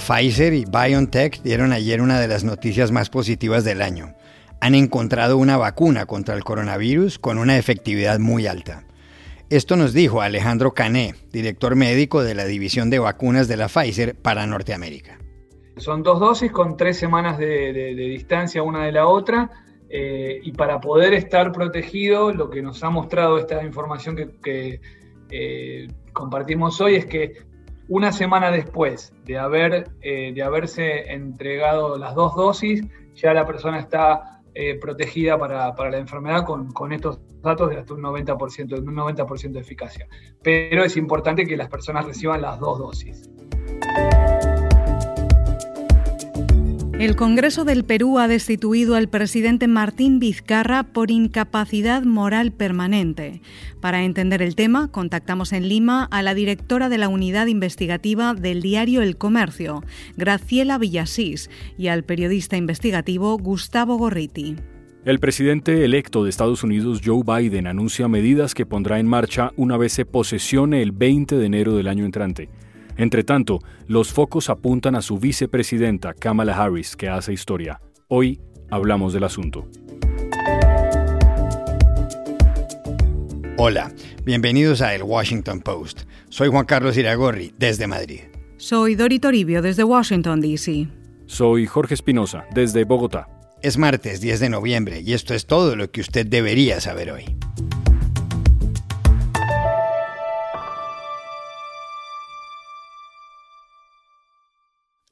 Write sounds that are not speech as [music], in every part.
Pfizer y BioNTech dieron ayer una de las noticias más positivas del año. Han encontrado una vacuna contra el coronavirus con una efectividad muy alta. Esto nos dijo Alejandro Cané, director médico de la División de Vacunas de la Pfizer para Norteamérica. Son dos dosis con tres semanas de, distancia una de la otra eh, y para poder estar protegido, lo que nos ha mostrado esta información que, eh, compartimos hoy es que una semana después de, haber, eh, de haberse entregado las dos dosis, ya la persona está protegida para, la enfermedad con, con estos datos de hasta un 90%, de un 90% de eficacia. Pero es importante que las personas reciban las dos dosis. El Congreso del Perú ha destituido al presidente Martín Vizcarra por incapacidad moral permanente. Para entender el tema, contactamos en Lima a la directora de la unidad investigativa del diario El Comercio, Graciela Villasís, y al periodista investigativo Gustavo Gorriti. El presidente electo de Estados Unidos, Joe Biden, anuncia medidas que pondrá en marcha una vez se posesione el 20 de enero del año entrante. Entre tanto, los focos apuntan a su vicepresidenta, Kamala Harris, que hace historia. Hoy hablamos del asunto. Hola, bienvenidos a El Washington Post. Soy Juan Carlos Iragorri, desde Madrid. Soy Dori Toribio, desde Washington, D.C. Soy Jorge Espinosa, desde Bogotá. Es martes 10 de noviembre y esto es todo lo que usted debería saber hoy.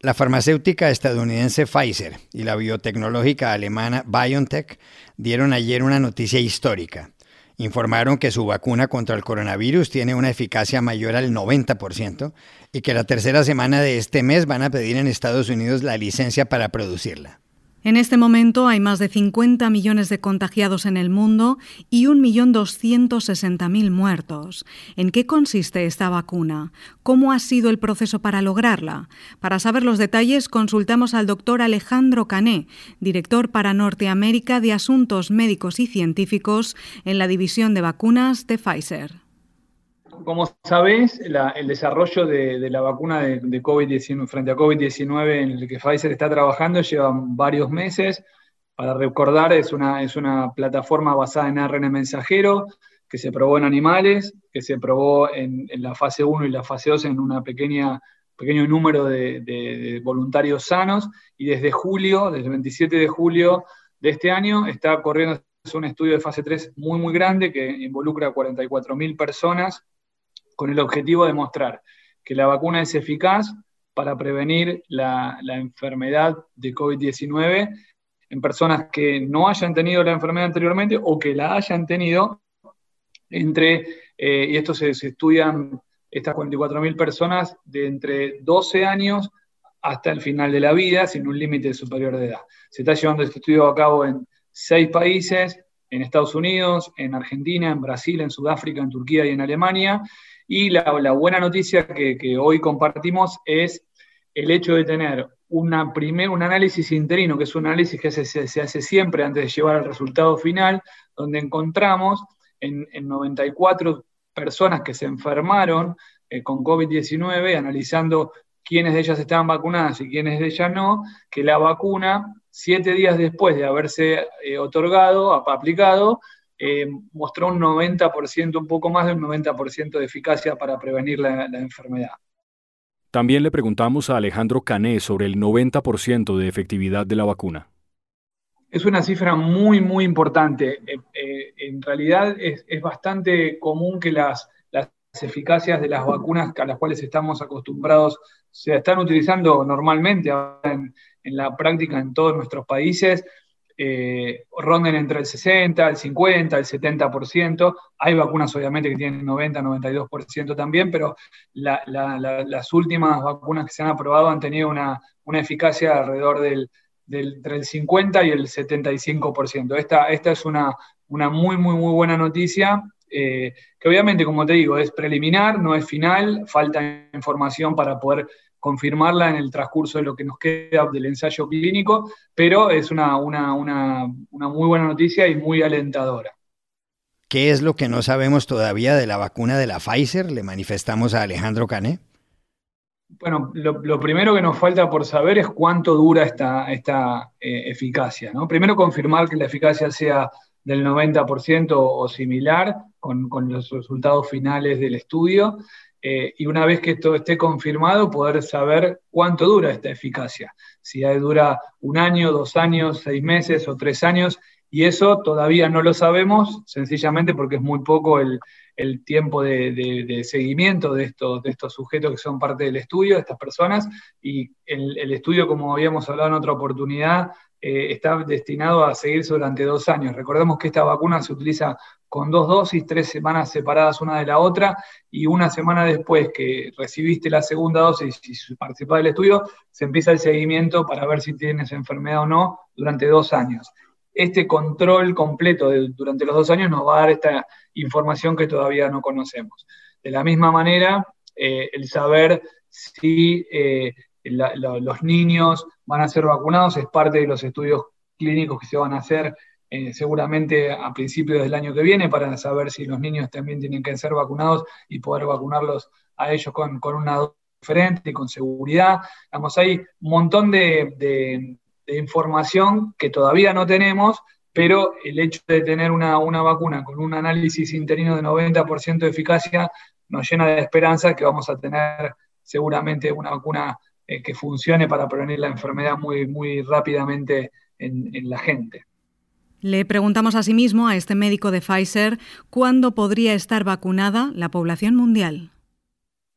La farmacéutica estadounidense Pfizer y la biotecnológica alemana BioNTech dieron ayer una noticia histórica. Informaron que su vacuna contra el coronavirus tiene una eficacia mayor al 90% y que la tercera semana de este mes van a pedir en Estados Unidos la licencia para producirla. En este momento hay más de 50 millones de contagiados en el mundo y 1.260.000 muertos. ¿En qué consiste esta vacuna? ¿Cómo ha sido el proceso para lograrla? Para saber los detalles, consultamos al doctor Alejandro Cané, director para Norteamérica de Asuntos Médicos y Científicos en la División de Vacunas de Pfizer como sabéis, el desarrollo de, la vacuna de, COVID-19 frente a COVID-19 en el que Pfizer está trabajando lleva varios meses. Para recordar, es una, es una plataforma basada en ARN mensajero que se probó en animales, que se probó en, la fase 1 y la fase 2 en un pequeño número de, de, voluntarios sanos y desde julio, desde el 27 de julio de este año, está corriendo un estudio de fase 3 muy, muy grande que involucra a 44.000 personas con el objetivo de mostrar que la vacuna es eficaz para prevenir la, enfermedad de COVID-19 en personas que no hayan tenido la enfermedad anteriormente o que la hayan tenido entre, eh, y esto se, se estudian estas 44.000 personas de entre 12 años hasta el final de la vida, sin un límite superior de edad. Se está llevando este estudio a cabo en seis países, en Estados Unidos, en Argentina, en Brasil, en Sudáfrica, en Turquía y en Alemania, y la, buena noticia que, hoy compartimos es el hecho de tener una primer, un análisis interino, que es un análisis que se, hace siempre antes de llevar al resultado final, donde encontramos en, 94 personas que se enfermaron eh, con COVID-19, analizando quiénes de ellas estaban vacunadas y quiénes de ellas no, que la vacuna, siete días después de haberse eh, otorgado, aplicado, eh, mostró un 90%, un poco más de un 90% de eficacia para prevenir la, enfermedad. También le preguntamos a Alejandro Cané sobre el 90% de efectividad de la vacuna. Es una cifra muy, muy importante. Eh, eh, en realidad es, bastante común que las, las, eficacias de las vacunas a las cuales estamos acostumbrados se están utilizando normalmente en, en la práctica en todos nuestros países eh, ronden entre el 60, el 50, el 70%. Hay vacunas obviamente que tienen 90, 92% también, pero las últimas vacunas que se han aprobado han tenido una, eficacia alrededor del, entre el 50 y el 75%. Esta, esta es una, una muy, muy, muy buena noticia. Eh, que obviamente, como te digo, es preliminar, no es final, falta información para poder confirmarla en el transcurso de lo que nos queda del ensayo clínico, pero es una, muy buena noticia y muy alentadora. ¿Qué es lo que no sabemos todavía de la vacuna de la Pfizer? Le manifestamos a Alejandro Cané. Bueno, lo, primero que nos falta por saber es cuánto dura esta, esta eh, eficacia. ¿no? Primero confirmar que la eficacia sea del 90% o similar con, los resultados finales del estudio. Eh, y una vez que esto esté confirmado, poder saber cuánto dura esta eficacia. Si dura un año, dos años, seis meses o tres años. Y eso todavía no lo sabemos, sencillamente porque es muy poco el, el tiempo de, seguimiento de estos, sujetos que son parte del estudio, de estas personas, y el, estudio, como habíamos hablado en otra oportunidad, eh, está destinado a seguirse durante dos años. Recordemos que esta vacuna se utiliza con dos dosis, tres semanas separadas una de la otra, y una semana después que recibiste la segunda dosis y participas del estudio, se empieza el seguimiento para ver si tienes enfermedad o no durante dos años este control completo durante los dos años nos va a dar esta información que todavía no conocemos. De la misma manera, eh, el saber si eh, los niños van a ser vacunados es parte de los estudios clínicos que se van a hacer eh, seguramente a principios del año que viene para saber si los niños también tienen que ser vacunados y poder vacunarlos a ellos con, una dosis diferente y con seguridad. Hay un montón de información que todavía no tenemos, pero el hecho de tener una, vacuna con un análisis interino de 90% de eficacia nos llena de esperanza que vamos a tener seguramente una vacuna eh, que funcione para prevenir la enfermedad muy, muy rápidamente en, en la gente. Le preguntamos asimismo a este médico de Pfizer cuándo podría estar vacunada la población mundial.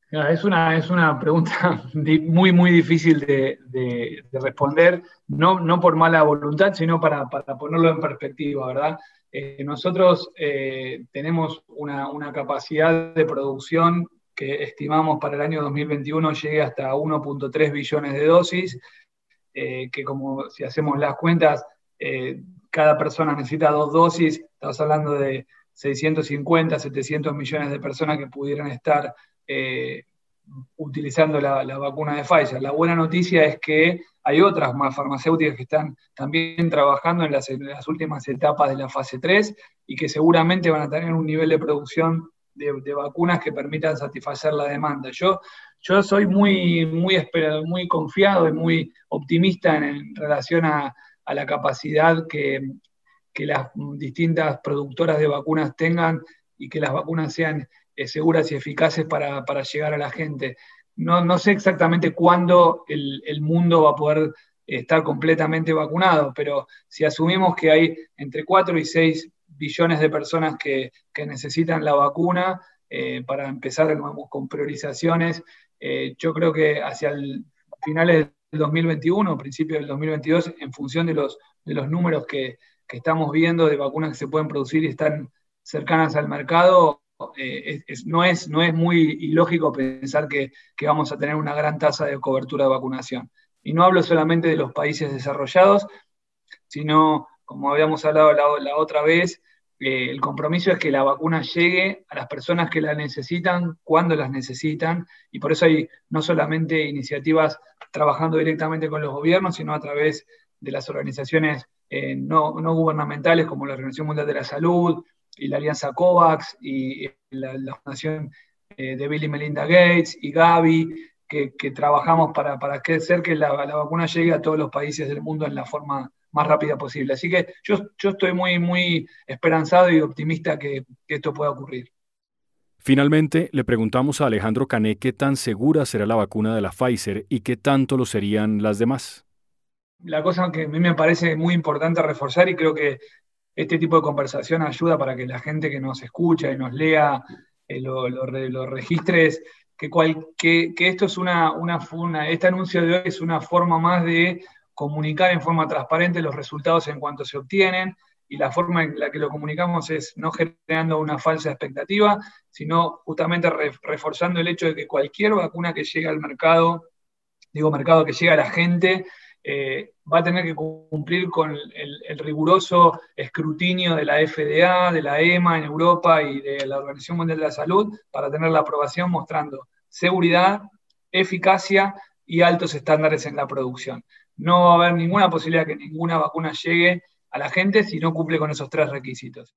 Es una, es una pregunta [laughs] muy, muy difícil de, responder, no, no, por mala voluntad, sino para, ponerlo en perspectiva, ¿verdad? Eh, nosotros eh, tenemos una, capacidad de producción que estimamos para el año 2021 llegue hasta 1.3 billones de dosis, eh, que como si hacemos las cuentas, cada persona necesita dos dosis, estamos hablando de 650, 700 millones de personas que pudieran estar eh, utilizando la, vacuna de Pfizer. La buena noticia es que hay otras más farmacéuticas que están también trabajando en las, últimas etapas de la fase 3 y que seguramente van a tener un nivel de producción de, vacunas que permitan satisfacer la demanda. Yo, yo soy muy, muy, muy confiado y muy optimista en, relación a, la capacidad que, las distintas productoras de vacunas tengan y que las vacunas sean seguras y eficaces para, llegar a la gente. No, sé exactamente cuándo el, mundo va a poder estar completamente vacunado, pero si asumimos que hay entre 4 y 6 billones de personas que, necesitan la vacuna eh, para empezar nuevo con priorizaciones, eh, yo creo que hacia el finales del 2021, principios del 2022, en función de los, de los números que, que estamos viendo de vacunas que se pueden producir y están cercanas al mercado, eh, no, es, no es muy ilógico pensar que, vamos a tener una gran tasa de cobertura de vacunación. Y no hablo solamente de los países desarrollados, sino, como habíamos hablado la, otra vez, eh, el compromiso es que la vacuna llegue a las personas que la necesitan, cuando las necesitan, y por eso hay no solamente iniciativas trabajando directamente con los gobiernos, sino a través de las organizaciones eh, no, no gubernamentales como la Organización Mundial de la Salud, y la Alianza COVAX y la, Fundación eh, de Bill y Melinda Gates y Gavi, que, trabajamos para, para hacer que la, vacuna llegue a todos los países del mundo en la forma más rápida posible. Así que yo, yo estoy muy, muy esperanzado y optimista que, que esto pueda ocurrir. Finalmente, le preguntamos a Alejandro Cané qué tan segura será la vacuna de la Pfizer y qué tanto lo serían las demás. La cosa que a mí me parece muy importante reforzar y creo que este tipo de conversación ayuda para que la gente que nos escucha y nos lea eh, lo, lo, registres, que, esto es una, este anuncio de hoy es una forma más de comunicar en forma transparente los resultados en cuanto se obtienen, y la forma en la que lo comunicamos es no generando una falsa expectativa, sino justamente reforzando el hecho de que cualquier vacuna que llegue al mercado, digo mercado que llegue a la gente, eh, va a tener que cumplir con el, riguroso escrutinio de la FDA, de la EMA en Europa y de la Organización Mundial de la Salud para tener la aprobación mostrando seguridad, eficacia y altos estándares en la producción. No va a haber ninguna posibilidad que ninguna vacuna llegue a la gente si no cumple con esos tres requisitos.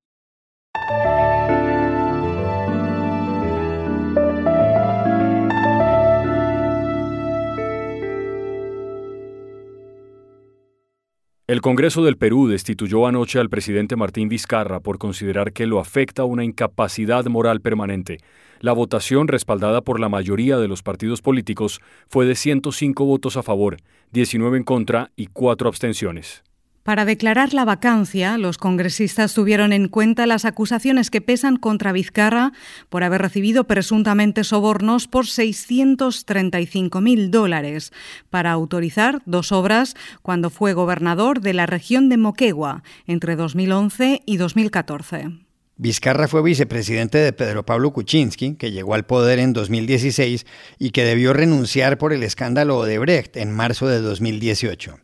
El Congreso del Perú destituyó anoche al presidente Martín Vizcarra por considerar que lo afecta una incapacidad moral permanente. La votación, respaldada por la mayoría de los partidos políticos, fue de 105 votos a favor, 19 en contra y 4 abstenciones. Para declarar la vacancia, los congresistas tuvieron en cuenta las acusaciones que pesan contra Vizcarra por haber recibido presuntamente sobornos por 635.000 dólares para autorizar dos obras cuando fue gobernador de la región de Moquegua entre 2011 y 2014. Vizcarra fue vicepresidente de Pedro Pablo Kuczynski, que llegó al poder en 2016 y que debió renunciar por el escándalo Odebrecht en marzo de 2018.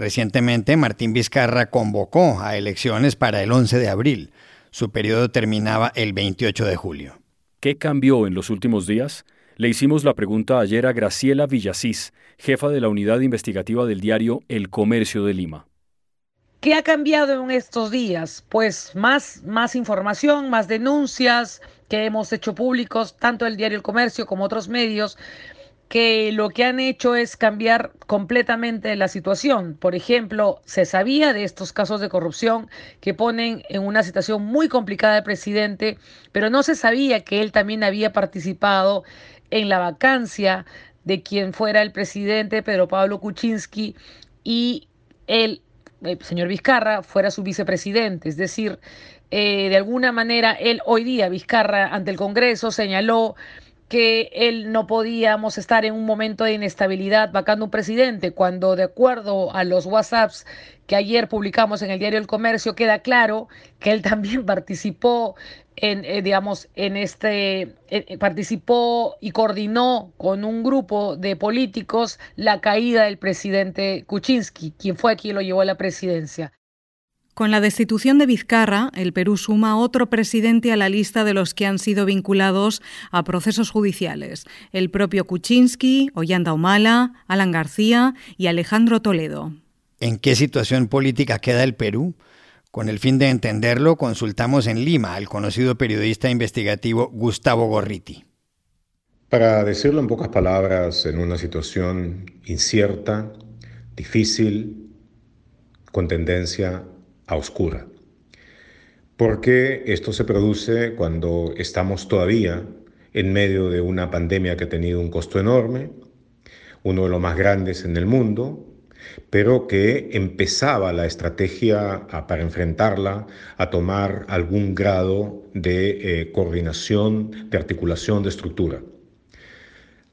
Recientemente, Martín Vizcarra convocó a elecciones para el 11 de abril. Su periodo terminaba el 28 de julio. ¿Qué cambió en los últimos días? Le hicimos la pregunta ayer a Graciela Villasís, jefa de la unidad investigativa del diario El Comercio de Lima. ¿Qué ha cambiado en estos días? Pues más, más información, más denuncias que hemos hecho públicos, tanto el diario El Comercio como otros medios, que lo que han hecho es cambiar completamente la situación. Por ejemplo, se sabía de estos casos de corrupción que ponen en una situación muy complicada al presidente, pero no se sabía que él también había participado en la vacancia de quien fuera el presidente Pedro Pablo Kuczynski y el, señor Vizcarra fuera su vicepresidente. Es decir, eh, de alguna manera, él hoy día, Vizcarra, ante el Congreso, señaló que él no podíamos estar en un momento de inestabilidad vacando un presidente, cuando de acuerdo a los WhatsApps que ayer publicamos en el diario El Comercio queda claro que él [laughs] también participó en, eh, digamos, en este, eh, participó y coordinó con un grupo de políticos la caída del presidente Kuczynski, quien fue quien lo llevó a la presidencia. Con la destitución de Vizcarra, el Perú suma otro presidente a la lista de los que han sido vinculados a procesos judiciales, el propio Kuczynski, Ollanta Humala, Alan García y Alejandro Toledo. ¿En qué situación política queda el Perú? Con el fin de entenderlo, consultamos en Lima al conocido periodista investigativo Gustavo Gorriti. Para decirlo en pocas palabras, en una situación incierta, difícil, con tendencia a oscura. Porque esto se produce cuando estamos todavía en medio de una pandemia que ha tenido un costo enorme, uno de los más grandes en el mundo, pero que empezaba la estrategia para enfrentarla a tomar algún grado de eh, coordinación, de articulación, de estructura.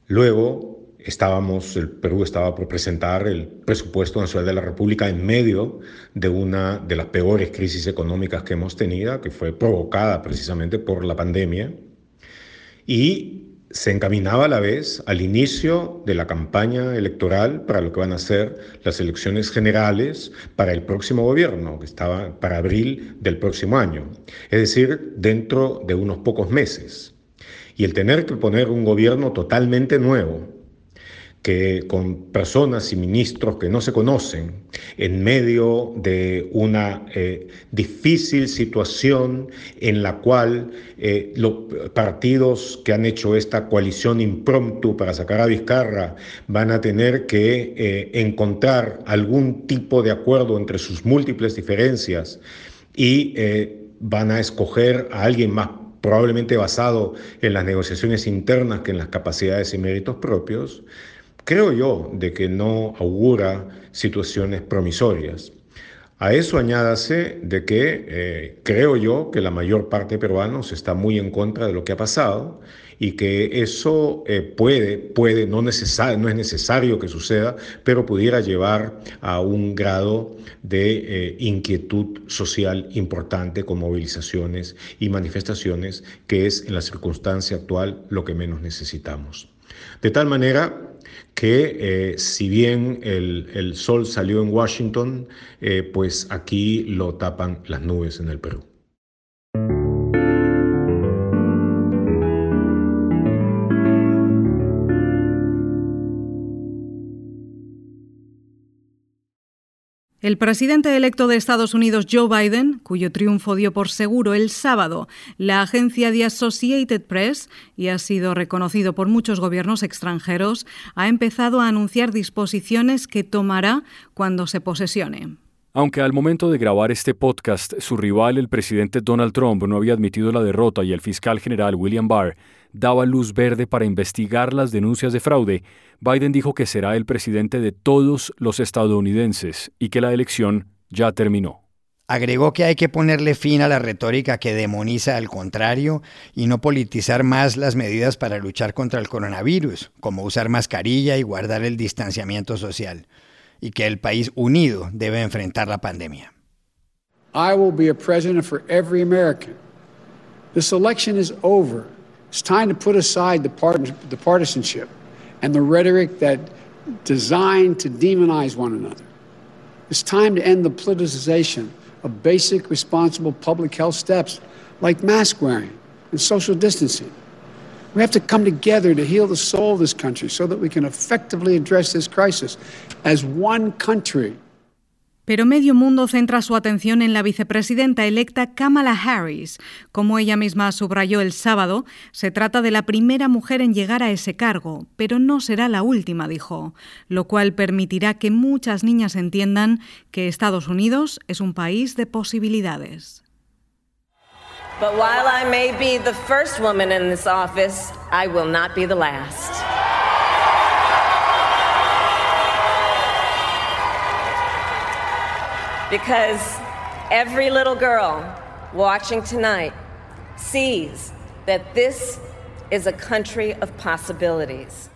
Luego, estábamos, el Perú estaba por presentar el presupuesto nacional de la República en medio de una de las peores crisis económicas que hemos tenido, que fue provocada precisamente por la pandemia, y se encaminaba a la vez al inicio de la campaña electoral para lo que van a ser las elecciones generales para el próximo gobierno, que estaba para abril del próximo año, es decir, dentro de unos pocos meses. Y el tener que poner un gobierno totalmente nuevo, que con personas y ministros que no se conocen, en medio de una eh, difícil situación en la cual eh, los partidos que han hecho esta coalición impromptu para sacar a Vizcarra van a tener que eh, encontrar algún tipo de acuerdo entre sus múltiples diferencias y van a escoger a alguien más probablemente basado en las negociaciones internas que en las capacidades y méritos propios, creo yo, de que no augura situaciones promisorias. A eso añádase de que eh, creo yo que la mayor parte de peruanos está muy en contra de lo que ha pasado y que eso eh, puede, puede no, no es necesario que suceda, pero pudiera llevar a un grado de eh, inquietud social importante con movilizaciones y manifestaciones, que es en la circunstancia actual lo que menos necesitamos. De tal manera que eh, si bien el, sol salió en Washington, eh, pues aquí lo tapan las nubes en el Perú. El presidente electo de Estados Unidos, Joe Biden, cuyo triunfo dio por seguro el sábado la agencia The Associated Press y ha sido reconocido por muchos gobiernos extranjeros, ha empezado a anunciar disposiciones que tomará cuando se posesione. Aunque al momento de grabar este podcast su rival, el presidente Donald Trump, no había admitido la derrota y el fiscal general William Barr daba luz verde para investigar las denuncias de fraude, Biden dijo que será el presidente de todos los estadounidenses y que la elección ya terminó. Agregó que hay que ponerle fin a la retórica que demoniza al contrario y no politizar más las medidas para luchar contra el coronavirus, como usar mascarilla y guardar el distanciamiento social. y que el país unido debe enfrentar la pandemia. I will be a president for every American. This election is over. It's time to put aside the, part- the partisanship and the rhetoric that designed to demonize one another. It's time to end the politicization of basic responsible public health steps like mask wearing and social distancing. We have to come together to heal the soul of this country so that we can effectively address this crisis as one country. Pero medio mundo centra su atención en la vicepresidenta electa Kamala Harris. Como ella misma subrayó el sábado, se trata de la primera mujer en llegar a ese cargo, pero no será la última, dijo, lo cual permitirá que muchas niñas entiendan que Estados Unidos es un país de posibilidades. But while I may be the first woman in this office, I will not be the last. Because every little girl watching tonight sees that this is a country of possibilities.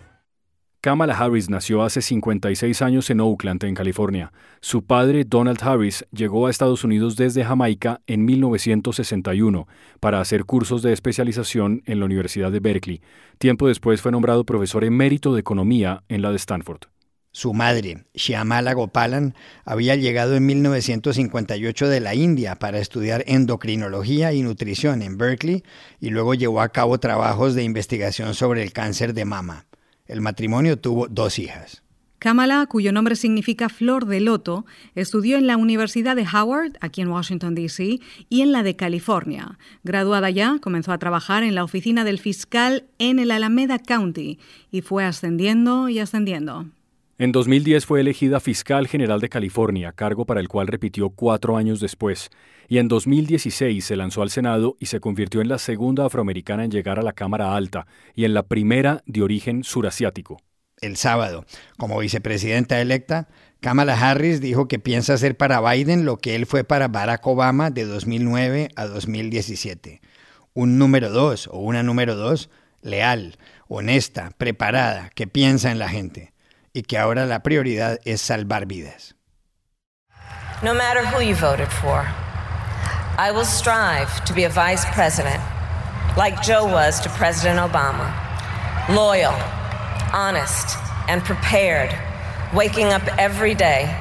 Kamala Harris nació hace 56 años en Oakland, en California. Su padre, Donald Harris, llegó a Estados Unidos desde Jamaica en 1961 para hacer cursos de especialización en la Universidad de Berkeley. Tiempo después fue nombrado profesor emérito de economía en la de Stanford. Su madre, Shyamala Gopalan, había llegado en 1958 de la India para estudiar endocrinología y nutrición en Berkeley y luego llevó a cabo trabajos de investigación sobre el cáncer de mama. El matrimonio tuvo dos hijas. Kamala, cuyo nombre significa flor de loto, estudió en la Universidad de Howard, aquí en Washington, D.C., y en la de California. Graduada ya, comenzó a trabajar en la oficina del fiscal en el Alameda County y fue ascendiendo y ascendiendo. En 2010 fue elegida fiscal general de California, cargo para el cual repitió cuatro años después, y en 2016 se lanzó al Senado y se convirtió en la segunda afroamericana en llegar a la Cámara Alta y en la primera de origen surasiático. El sábado, como vicepresidenta electa, Kamala Harris dijo que piensa hacer para Biden lo que él fue para Barack Obama de 2009 a 2017. Un número dos o una número dos leal, honesta, preparada, que piensa en la gente y que ahora la prioridad es salvar vidas. No matter who you voted for, I will strive to be a vice president like Joe was to President Obama. Loyal, honest, and prepared, waking up every day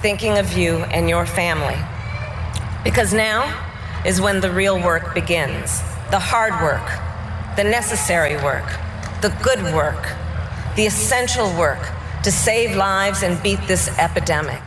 thinking of you and your family. Because now is when the real work begins the hard work, the necessary work, the good work, the essential work to save lives and beat this epidemic.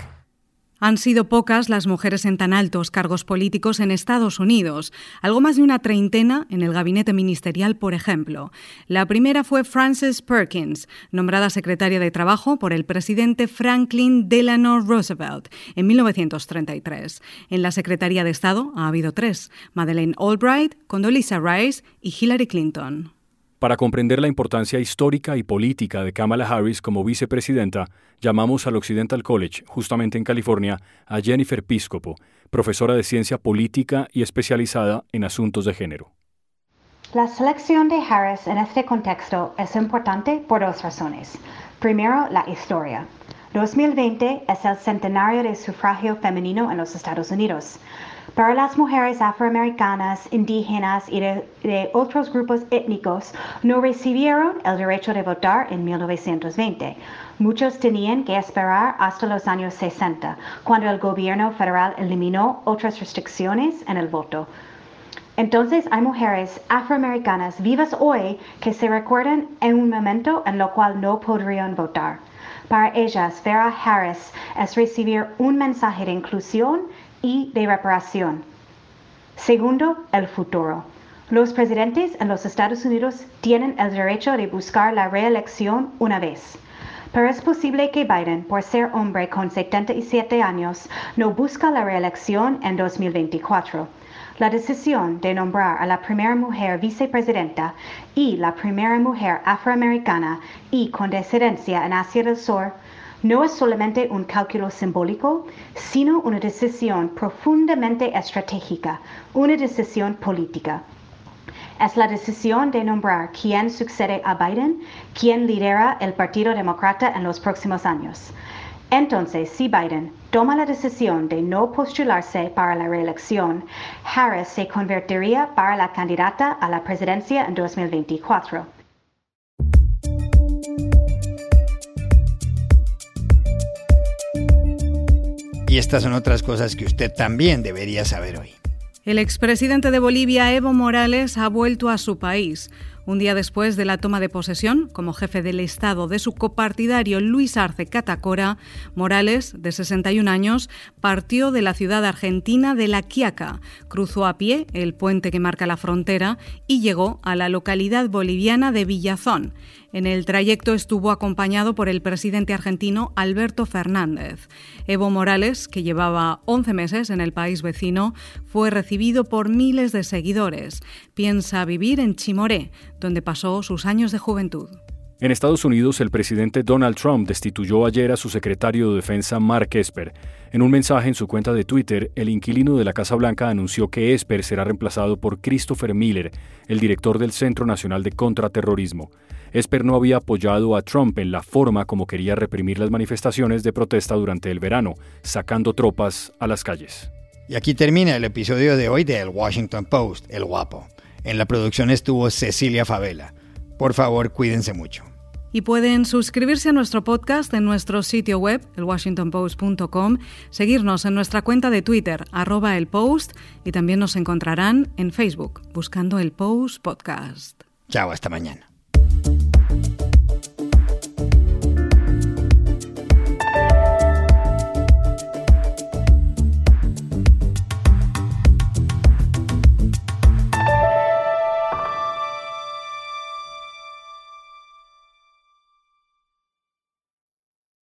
Han sido pocas las mujeres en tan altos cargos políticos en Estados Unidos, algo más de una treintena en el gabinete ministerial, por ejemplo. La primera fue Frances Perkins, nombrada secretaria de Trabajo por el presidente Franklin Delano Roosevelt en 1933. En la Secretaría de Estado ha habido tres, Madeleine Albright, Condoleezza Rice y Hillary Clinton. Para comprender la importancia histórica y política de Kamala Harris como vicepresidenta, llamamos al Occidental College, justamente en California, a Jennifer Piscopo, profesora de ciencia política y especializada en asuntos de género. La selección de Harris en este contexto es importante por dos razones. Primero, la historia. 2020 es el centenario del sufragio femenino en los Estados Unidos. Para las mujeres afroamericanas, indígenas y de, de, otros grupos étnicos no recibieron el derecho de votar en 1920. Muchos tenían que esperar hasta los años 60, cuando el gobierno federal eliminó otras restricciones en el voto. Entonces hay mujeres afroamericanas vivas hoy que se recuerdan en un momento en lo cual no podrían votar. Para ellas, ver a Harris es recibir un mensaje de inclusión y de reparación. Segundo, el futuro. Los presidentes en los Estados Unidos tienen el derecho de buscar la reelección una vez. pero es posible que Biden, por ser hombre con 77 años, no busca la reelección en 2024. La decisión de nombrar a la primera mujer vicepresidenta y la primera mujer afroamericana y con descendencia en Asia del Sur no es solamente un cálculo simbólico, sino una decisión profundamente estratégica, una decisión política. Es la decisión de nombrar quién sucede a Biden, quién lidera el Partido Demócrata en los próximos años. Entonces, si Biden toma la decisión de no postularse para la reelección, Harris se convertiría para la candidata a la presidencia en 2024. Y estas son otras cosas que usted también debería saber hoy. El expresidente de Bolivia, Evo Morales, ha vuelto a su país. Un día después de la toma de posesión como jefe del Estado de su copartidario Luis Arce Catacora, Morales, de 61 años, partió de la ciudad argentina de La Quiaca, cruzó a pie el puente que marca la frontera y llegó a la localidad boliviana de Villazón. En el trayecto estuvo acompañado por el presidente argentino Alberto Fernández. Evo Morales, que llevaba 11 meses en el país vecino, fue recibido por miles de seguidores. Piensa vivir en Chimoré, donde pasó sus años de juventud. En Estados Unidos, el presidente Donald Trump destituyó ayer a su secretario de Defensa Mark Esper. En un mensaje en su cuenta de Twitter, el inquilino de la Casa Blanca anunció que Esper será reemplazado por Christopher Miller, el director del Centro Nacional de Contraterrorismo. Esper no había apoyado a Trump en la forma como quería reprimir las manifestaciones de protesta durante el verano, sacando tropas a las calles. Y aquí termina el episodio de hoy de El Washington Post, El Guapo. En la producción estuvo Cecilia Favela. Por favor, cuídense mucho. Y pueden suscribirse a nuestro podcast en nuestro sitio web, elwashingtonpost.com, seguirnos en nuestra cuenta de Twitter, arroba el post, y también nos encontrarán en Facebook, buscando el Post Podcast. Chao, hasta mañana.